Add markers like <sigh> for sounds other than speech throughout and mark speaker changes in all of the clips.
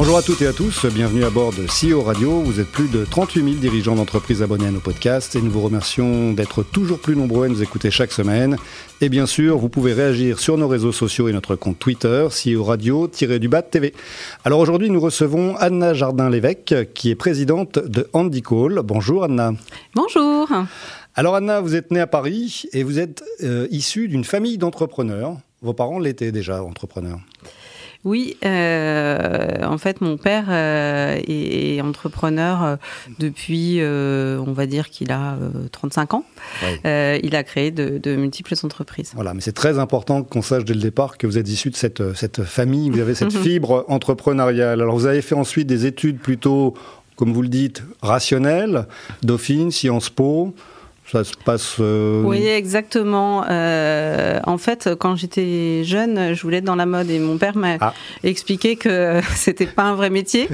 Speaker 1: Bonjour à toutes et à tous, bienvenue à bord de CEO Radio. Vous êtes plus de 38 000 dirigeants d'entreprise abonnés à nos podcasts et nous vous remercions d'être toujours plus nombreux à nous écouter chaque semaine. Et bien sûr, vous pouvez réagir sur nos réseaux sociaux et notre compte Twitter, CEO Radio-du-Bas TV. Alors aujourd'hui, nous recevons Anna Jardin-Lévesque, qui est présidente de Andy Call. Bonjour Anna.
Speaker 2: Bonjour.
Speaker 1: Alors Anna, vous êtes née à Paris et vous êtes euh, issue d'une famille d'entrepreneurs. Vos parents l'étaient déjà entrepreneurs.
Speaker 2: Oui, euh, en fait, mon père euh, est, entrepreneur euh, depuis, on va dire qu'il a 35 ans. il a créé de, multiples entreprises.
Speaker 1: Voilà, mais c'est très important qu'on sache dès le départ que vous êtes issu de cette, cette famille, vous avez cette <laughs> fibre entrepreneuriale. Alors, vous avez fait ensuite des études plutôt, comme vous le dites, rationnelles, Dauphine, Sciences Po. Ça se passe.
Speaker 2: Euh, oui, exactement. Euh, en fait, quand j'étais jeune, je voulais être dans la mode et mon père m'a ah. expliqué que <laughs> c'était pas un vrai métier.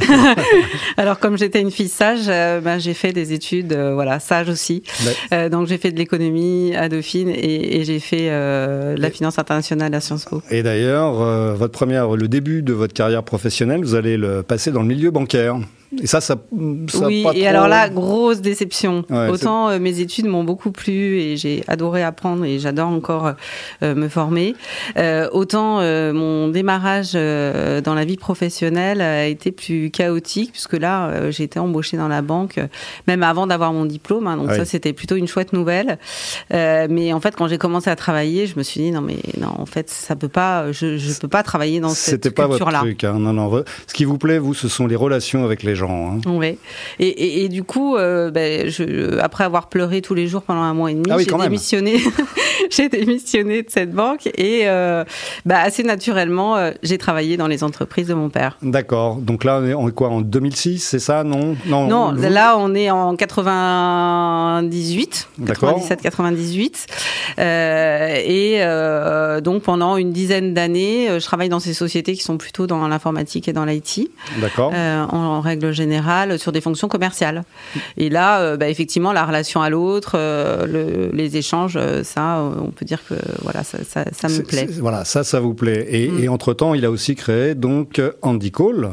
Speaker 2: <laughs> Alors, comme j'étais une fille sage, euh, ben, j'ai fait des études, voilà, sage aussi. donc, j'ai fait de l'économie à Dauphine et, j'ai fait la finance internationale à Sciences Po.
Speaker 1: Et d'ailleurs, votre première, le début de votre carrière professionnelle, vous allez le passer dans le milieu bancaire. Et ça, ça,
Speaker 2: ça oui, et alors là, grosse déception. Autant euh, mes études m'ont beaucoup plu et j'ai adoré apprendre et j'adore encore euh, me former. Euh, autant mon démarrage dans la vie professionnelle a été plus chaotique puisque là, j'ai été embauchée dans la banque même avant d'avoir mon diplôme. Hein, donc ça, c'était plutôt une chouette nouvelle. mais en fait, quand j'ai commencé à travailler, je me suis dit non mais non, en fait, ça peut pas, je, je peux pas travailler dans cette culture-là. C'était pas votre truc.
Speaker 1: Hein. Non, non. Ce qui vous plaît, vous, ce sont les relations avec les gens. Hein.
Speaker 2: Oui. Et, du coup, euh, ben, je, après avoir pleuré tous les jours pendant un mois et demi, ah j'ai démissionné. <laughs> <laughs> j'ai démissionné de cette banque et euh, bah, assez naturellement, euh, j'ai travaillé dans les entreprises de mon père.
Speaker 1: D'accord. Donc là, on est quoi en 2006, c'est ça Non,
Speaker 2: non. Non, là, on est en 98, 97-98, et donc pendant une dizaine d'années, je travaille dans ces sociétés qui sont plutôt dans l'informatique et dans l'IT.
Speaker 1: D'accord.
Speaker 2: en, règle générale sur des fonctions commerciales. Et là, euh, bah, effectivement, la relation à l'autre, euh, les échanges, euh, ça, on peut dire que voilà, ça, ça, me plaît.
Speaker 1: Voilà, ça, ça vous plaît. Et, mm. et entre-temps, il a aussi créé donc Andy Cole.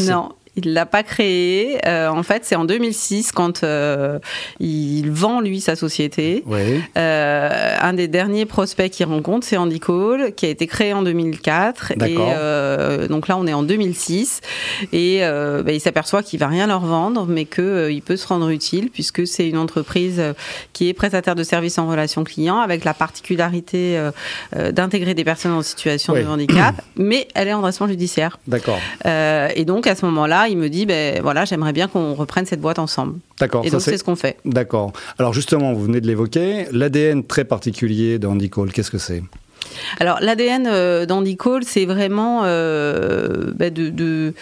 Speaker 2: Non, il l'a pas créé. Euh, en fait, c'est en 2006 quand euh, il vend lui sa société. Euh, un des derniers prospects qu'il rencontre, c'est Andy Cole, qui a été créé en 2004. Et donc là, on est en 2006 et bah, il s'aperçoit qu'il va rien leur vendre, mais que il peut se rendre utile puisque c'est une entreprise qui est prestataire de services en relation client avec la particularité d'intégrer des personnes en situation de handicap, mais elle est en redressement judiciaire.
Speaker 1: D'accord.
Speaker 2: et donc à ce moment-là il me dit, ben voilà, j'aimerais bien qu'on reprenne cette boîte ensemble.
Speaker 1: D'accord.
Speaker 2: Et donc c'est ce qu'on fait.
Speaker 1: D'accord. Alors justement, vous venez de l'évoquer, l'ADN très particulier d'Andy Cole, qu'est-ce que c'est?
Speaker 2: Alors l'ADN euh, d'Andy Cole, c'est vraiment euh, ben, de,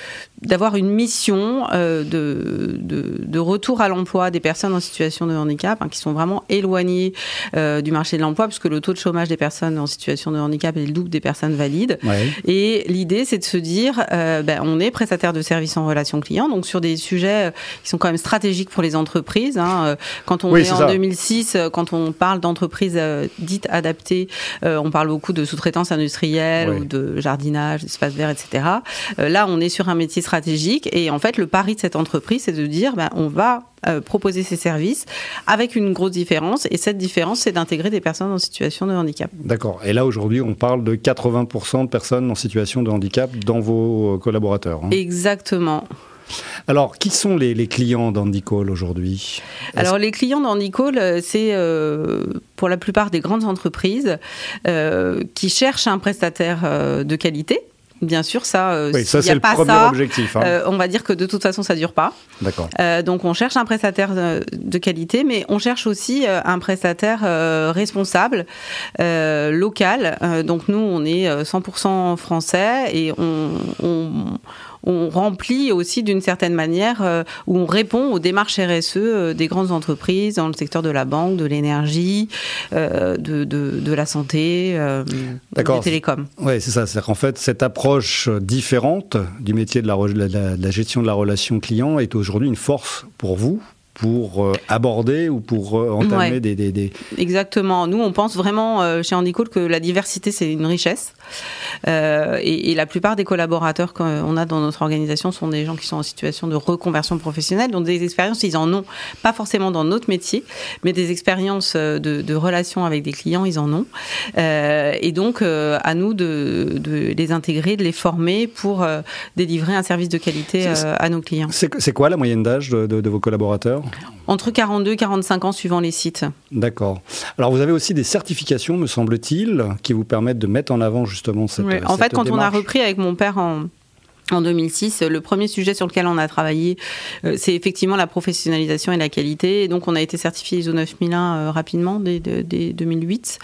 Speaker 2: d'avoir une mission euh, de, de, retour à l'emploi des personnes en situation de handicap, hein, qui sont vraiment éloignées euh, du marché de l'emploi, puisque le taux de chômage des personnes en situation de handicap est le double des personnes valides. Et l'idée, c'est de se dire, euh, ben, on est prestataire de services en relation client, donc sur des sujets qui sont quand même stratégiques pour les entreprises. Hein. Quand on est, en 2006, quand on parle d'entreprises dites adaptées, on parle beaucoup de sous-traitance industrielle ou de jardinage, d'espace vert, etc. là, on est sur un métier stratégique. Et en fait, le pari de cette entreprise, c'est de dire, ben, on va euh, proposer ces services avec une grosse différence. Et cette différence, c'est d'intégrer des personnes en situation de handicap.
Speaker 1: D'accord. Et là, aujourd'hui, on parle de 80% de personnes en situation de handicap dans vos collaborateurs.
Speaker 2: Hein. Exactement.
Speaker 1: Alors, qui sont les, clients d'Andy Call aujourd'hui
Speaker 2: Alors, les clients d'Andy Call, euh, c'est euh, pour la plupart des grandes entreprises qui cherchent un prestataire de qualité Bien sûr, ça,
Speaker 1: euh, oui, ça c'est le premier objectif. Hein.
Speaker 2: Euh, on va dire que de toute façon, ça dure pas.
Speaker 1: D'accord.
Speaker 2: Euh, donc, on cherche un prestataire de qualité, mais on cherche aussi un prestataire responsable, local. donc, nous, on est 100% français et on, on on remplit aussi d'une certaine manière, euh, où on répond aux démarches RSE euh, des grandes entreprises dans le secteur de la banque, de l'énergie, euh, de, de, la santé, des télécoms.
Speaker 1: Oui, c'est ça. C'est-à-dire qu'en fait, cette approche différente du métier de la, de la gestion de la relation client est aujourd'hui une force pour vous pour euh, aborder ou pour euh, entamer
Speaker 2: Ouais.
Speaker 1: des, des, des-
Speaker 2: Exactement. Nous, on pense vraiment euh, chez Handicall que la diversité, c'est une richesse. Et, et la plupart des collaborateurs qu'on a dans notre organisation sont des gens qui sont en situation de reconversion professionnelle, donc des expériences, ils en ont, pas forcément dans notre métier, mais des expériences de, de relations avec des clients, ils en ont. Et donc, à nous de, de les intégrer, de les former pour délivrer un service de qualité à nos clients.
Speaker 1: C'est quoi la moyenne d'âge de vos collaborateurs?
Speaker 2: Entre 42 et 45 ans, suivant les sites.
Speaker 1: D'accord. Alors vous avez aussi des certifications, me semble-t-il, qui vous permettent de mettre en avant justement cette.
Speaker 2: En
Speaker 1: cette
Speaker 2: fait, quand on a repris avec mon père en en 2006, le premier sujet sur lequel on a travaillé, euh, c'est effectivement la professionnalisation et la qualité. Et donc, on a été certifié ISO 9001 euh, rapidement dès, dès- dès 2008.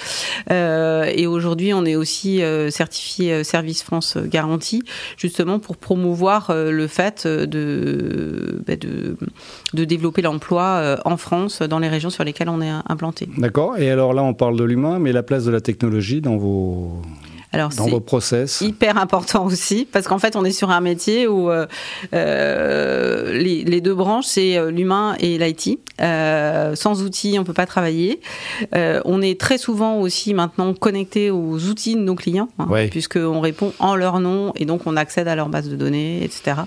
Speaker 2: Euh, et aujourd'hui, on est aussi certifié Service France Garantie, justement pour promouvoir le fait de, bah, de, de développer l'emploi en France, dans les régions sur lesquelles on est implanté.
Speaker 1: D'accord. Et alors là, on parle de l'humain, mais la place de la technologie dans vos
Speaker 2: Alors,
Speaker 1: dans
Speaker 2: c'est-
Speaker 1: vos process.
Speaker 2: hyper important <laughs> aussi parce qu'en fait on est sur un métier où euh, euh, les, les deux branches c'est euh, l'humain et l'IT Euh, sans outils on peut pas travailler Euh, on est très souvent aussi maintenant connecté aux outils de nos clients hein,
Speaker 1: Ouais.
Speaker 2: puisqu'on répond en leur nom et donc on accède à leur base de données etc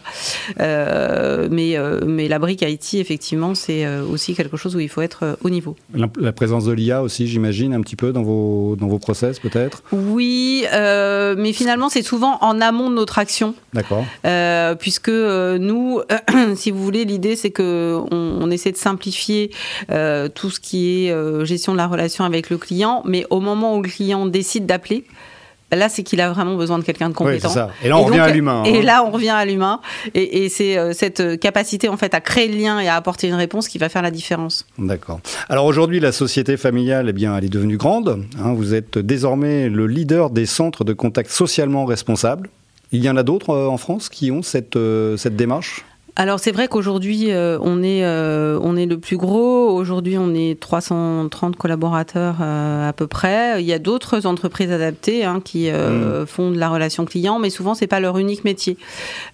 Speaker 2: mais, mais la brique IT effectivement c'est aussi quelque chose où il faut être au niveau
Speaker 1: La, la présence de l'IA aussi, j'imagine, un petit peu dans vos dans vos process, peut-être?
Speaker 2: oui euh, mais finalement c'est souvent en amont de notre action
Speaker 1: D'accord.
Speaker 2: Euh, puisque euh, nous, <clears throat> si vous voulez, l'idée c'est que on, on essaie de simplifier tout ce qui est gestion de la relation avec le client, mais au moment où le client décide d'appeler. Là, c'est qu'il a vraiment besoin de quelqu'un de
Speaker 1: Oui,
Speaker 2: compétent.
Speaker 1: ça. Et là, on
Speaker 2: Et
Speaker 1: revient à l'humain.
Speaker 2: Et
Speaker 1: hein.
Speaker 2: là, on revient à l'humain. Et, et c'est euh, cette capacité, en fait, à créer le lien et à apporter une réponse qui va faire la différence.
Speaker 1: D'accord. Alors aujourd'hui, la société familiale, eh bien, elle est devenue grande. hein. vous êtes désormais le leader des centres de contact socialement responsables. Il y en a d'autres euh, en France qui ont cette, euh, cette démarche?
Speaker 2: Alors c'est vrai qu'aujourd'hui euh, on est euh, on est le plus gros. Aujourd'hui on est 330 collaborateurs euh, à peu près. Il y a d'autres entreprises adaptées hein, qui euh, font de la relation client, mais souvent c'est pas leur unique métier.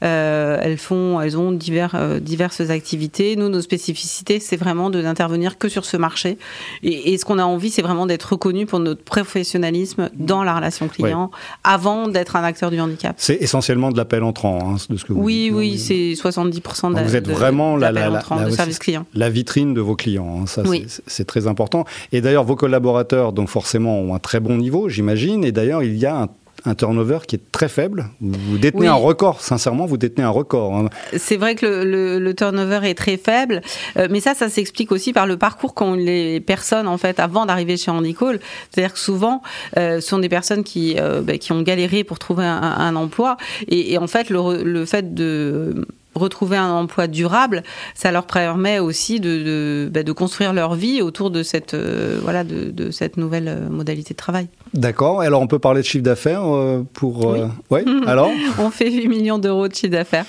Speaker 2: Elles font elles ont divers diverses activités. Nous nos spécificités c'est vraiment de d'intervenir que sur ce marché. Et, et ce qu'on a envie c'est vraiment d'être reconnu pour notre professionnalisme dans la relation client avant d'être un acteur du handicap.
Speaker 1: C'est essentiellement de l'appel entrant, hein, de ce que vous
Speaker 2: Oui,
Speaker 1: dites.
Speaker 2: oui, c'est 70% de,
Speaker 1: vous êtes
Speaker 2: de-
Speaker 1: vraiment la-
Speaker 2: d'appels
Speaker 1: la- la-
Speaker 2: entrants,
Speaker 1: la-
Speaker 2: de
Speaker 1: oui,
Speaker 2: service
Speaker 1: c'est-
Speaker 2: client.
Speaker 1: la vitrine de vos clients. hein, ça,
Speaker 2: Oui.
Speaker 1: c'est- très important. Et d'ailleurs, vos collaborateurs, donc forcément, ont un très bon niveau, j'imagine. Et d'ailleurs, il y a un, un turnover qui est très faible. Vous détenez
Speaker 2: Oui.
Speaker 1: un record, sincèrement, vous détenez un record. hein.
Speaker 2: C'est vrai que le, le- le turnover est très faible, euh, mais ça, ça s'explique aussi par le parcours qu'ont les personnes en fait avant d'arriver chez Handicall. C'est-à-dire que souvent, euh, ce sont des personnes qui euh, bah, qui ont galéré pour trouver un, un emploi, et, et en fait, le fait de retrouver un emploi durable, ça leur permet aussi de, de, bah, construire leur vie autour de cette euh, voilà de, de cette nouvelle euh, modalité de travail.
Speaker 1: D'accord. Et Alors, on peut parler de chiffre d'affaires euh, pour.
Speaker 2: Oui.
Speaker 1: euh, ouais, <laughs> alors
Speaker 2: On fait 8 millions d'euros de chiffre d'affaires.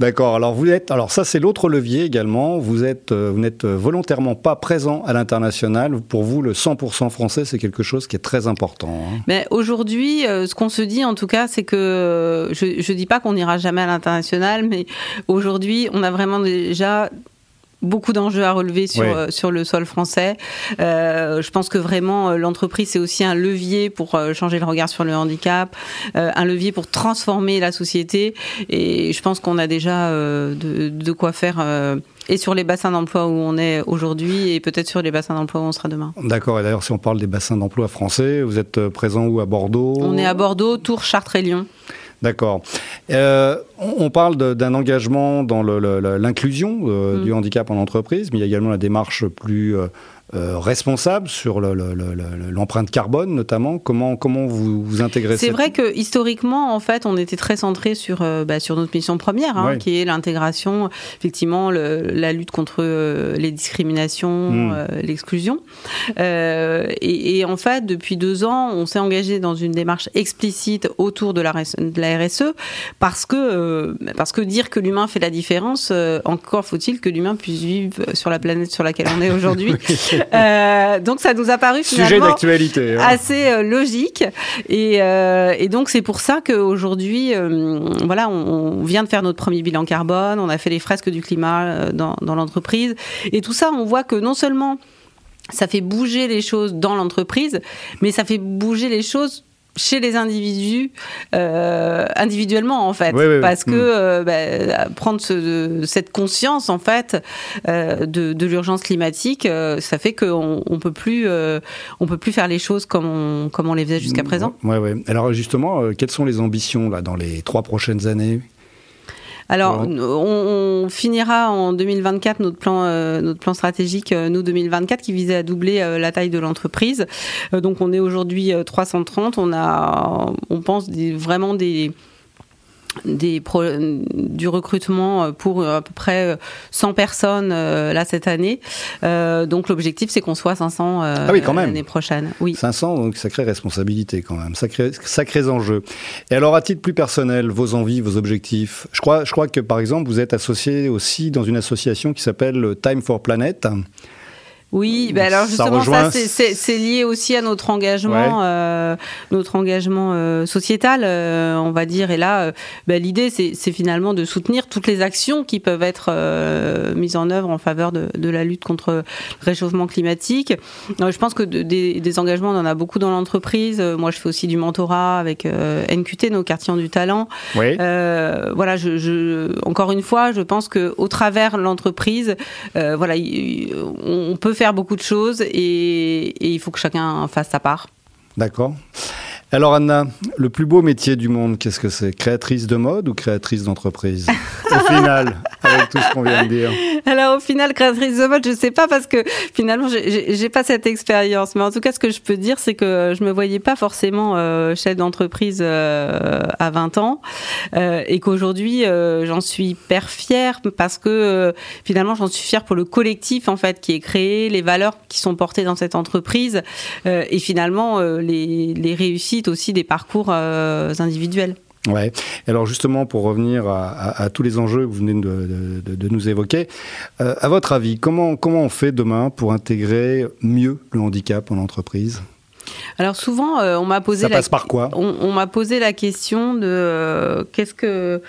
Speaker 1: D'accord. Alors vous êtes, alors ça c'est l'autre levier également. Vous êtes, euh, vous n'êtes volontairement pas présent à l'international. Pour vous, le 100% français, c'est quelque chose qui est très important. hein.
Speaker 2: Mais aujourd'hui, ce qu'on se dit en tout cas, c'est que je, je dis pas qu'on n'ira jamais à l'international, mais aujourd'hui, on a vraiment déjà beaucoup d'enjeux à relever sur,
Speaker 1: Ouais.
Speaker 2: euh, sur le sol français. Euh, je pense que vraiment euh, l'entreprise c'est aussi un levier pour changer le regard sur le handicap, euh, un levier pour transformer la société. Et je pense qu'on a déjà euh, de, de quoi faire. et sur les bassins d'emploi où on est aujourd'hui, et peut-être sur les bassins d'emploi où on sera demain.
Speaker 1: D'accord. Et d'ailleurs, si on parle des bassins d'emploi français, vous êtes présent où? À Bordeaux?
Speaker 2: On est à Bordeaux, Tours, Chartres et Lyon.
Speaker 1: D'accord. Euh, on parle d'un engagement dans l'inclusion euh,
Speaker 2: Mm.
Speaker 1: du handicap en entreprise, mais il y a également la démarche plus euh, euh, responsable sur le- le- le- le- l'empreinte carbone, notamment. Comment, comment vous, vous intégrez
Speaker 2: C'est
Speaker 1: cette-
Speaker 2: vrai que historiquement, en fait, on était très centré sur euh, bah, sur notre mission première, hein, qui est l'intégration, effectivement, la lutte contre les discriminations,
Speaker 1: Mm.
Speaker 2: l'exclusion. Et, et en fait, depuis deux ans, on s'est engagé dans une démarche explicite autour de la, RS de la RSE parce que que parce que dire que l'humain fait la différence, encore faut-il que l'humain puisse vivre sur la planète sur laquelle on est aujourd'hui. <laughs> donc ça nous a paru finalement
Speaker 1: d'actualité,
Speaker 2: hein. assez logique et, et donc c'est pour ça qu'aujourd'hui, voilà, on, vient de faire notre premier bilan carbone, on a fait les fresques du climat dans, dans l'entreprise et tout ça, on voit que non seulement ça fait bouger les choses dans l'entreprise, mais ça fait bouger les choses chez les individus euh, individuellement en fait parce que hmm. euh, bah, prendre cette conscience en fait euh, de, l'urgence climatique ça fait qu'on on peut plus on peut plus faire les choses comme on comme on les faisait jusqu'à hmm. présent
Speaker 1: ouais ouais alors justement quelles sont les ambitions là dans les trois prochaines années?
Speaker 2: Alors, on, finira en 2024 notre plan, euh, notre plan stratégique, euh, nous 2024, qui visait à doubler euh, la taille de l'entreprise. donc, on est aujourd'hui 330. On a, on pense vraiment des des du recrutement pour à peu près 100 personnes là cette année. donc l'objectif c'est qu'on soit 500 ah l'année prochaine. Oui.
Speaker 1: 500 donc sacrée responsabilité quand même, sacrés sacrés enjeux. Et alors à titre plus personnel, vos envies, vos objectifs? Je crois je crois que par exemple vous êtes associé aussi dans une association qui s'appelle Time for Planet.
Speaker 2: Oui, ben alors justement ça, c'est lié aussi à notre engagement, euh, notre engagement euh, sociétal, euh, on va dire. Et là, ben, l'idée c'est finalement de soutenir toutes les actions qui peuvent être mises en œuvre en faveur de, de, la lutte contre le réchauffement climatique. je pense que des, des, engagements, on en a beaucoup dans l'entreprise. moi, je fais aussi du mentorat avec NQT, nos quartiers du talent. Oui. voilà, je, je, encore une fois, je pense que au travers l'entreprise, voilà, on peut faire beaucoup de choses et, il faut que chacun fasse sa part.
Speaker 1: D'accord. Alors Anna, le plus beau métier du monde, qu'est-ce que c'est? Créatrice de mode ou créatrice d'entreprise? Au final, avec tout ce qu'on vient de dire.
Speaker 2: Alors au final, créatrice de mode, je sais pas parce que finalement, j'ai pas cette expérience. Mais en tout cas, ce que je peux dire, c'est que je me voyais pas forcément euh, chef d'entreprise euh, à 20 ans euh, et qu'aujourd'hui, j'en suis hyper fière parce que finalement, j'en suis fière pour le collectif en fait qui est créé, les valeurs qui sont portées dans cette entreprise et finalement les réussites aussi des parcours euh, individuels.
Speaker 1: Ouais. Alors justement, pour revenir à, tous les enjeux que vous venez de, nous évoquer, euh, à votre avis, comment, comment on fait demain pour intégrer mieux le handicap en entreprise?
Speaker 2: Alors souvent, euh, on m'a posé
Speaker 1: ça passe par quoi?
Speaker 2: On, m'a posé la question de qu'est-ce que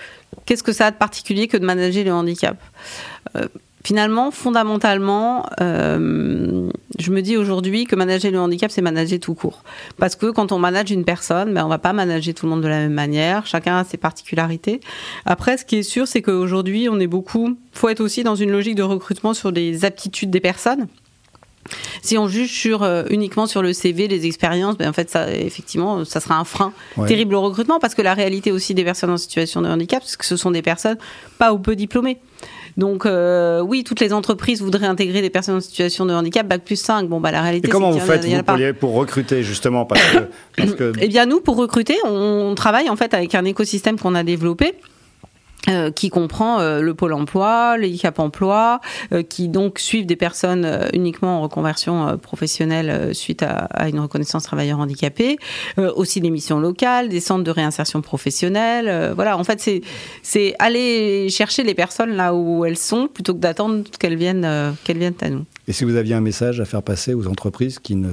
Speaker 2: qu'est-ce que ça a de particulier que de manager le handicap? Finalement, fondamentalement, euh, je me dis aujourd'hui que manager le handicap, c'est manager tout court. Parce que quand on manage une personne, ben, on va pas manager tout le monde de la même manière. Chacun a ses particularités. Après, ce qui est sûr, c'est qu'aujourd'hui, on est beaucoup, faut être aussi dans une logique de recrutement sur les aptitudes des personnes. Si on juge sur, euh, uniquement sur le CV, les expériences, ben en fait, ça, effectivement, ça sera un frein terrible au recrutement parce que la réalité aussi des personnes en situation de handicap, c'est que ce sont des personnes pas ou peu diplômées. Donc euh, oui, toutes les entreprises voudraient intégrer des personnes en situation de handicap, bac plus 5. Bon, bah la réalité,
Speaker 1: Et comment vous faites vous, pour recruter justement parce que,
Speaker 2: Eh bien, nous, pour recruter, on travaille en fait avec un écosystème qu'on a développé. Euh, qui comprend euh, le pôle emploi, Cap emploi, euh, qui donc suivent des personnes uniquement en reconversion professionnelle suite à, une reconnaissance travailleur handicapé, aussi des missions locales, des centres de réinsertion professionnelle. voilà, en fait, c'est c'est aller chercher les personnes là où elles sont plutôt que d'attendre qu'elles viennent qu'elles viennent à nous.
Speaker 1: Et si vous aviez un message à faire passer aux entreprises qui ne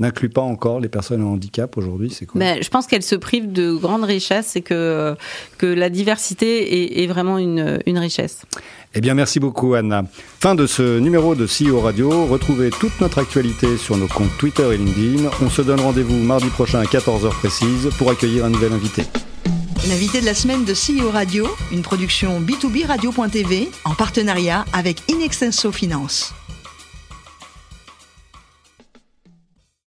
Speaker 1: n'inclut pas encore les personnes en handicap aujourd'hui C'est quoi?
Speaker 2: Ben, Je pense qu'elles se privent de grandes richesses et que, que la diversité est, vraiment une, une richesse.
Speaker 1: Eh bien, merci beaucoup, Anna. Fin de ce numéro de CEO Radio. Retrouvez toute notre actualité sur nos comptes Twitter et LinkedIn. On se donne rendez-vous mardi prochain à 14h précise pour accueillir un nouvel invité.
Speaker 3: L'invité de la semaine de CEO Radio, une production B2B Radio.tv en partenariat avec Inextenso Finance.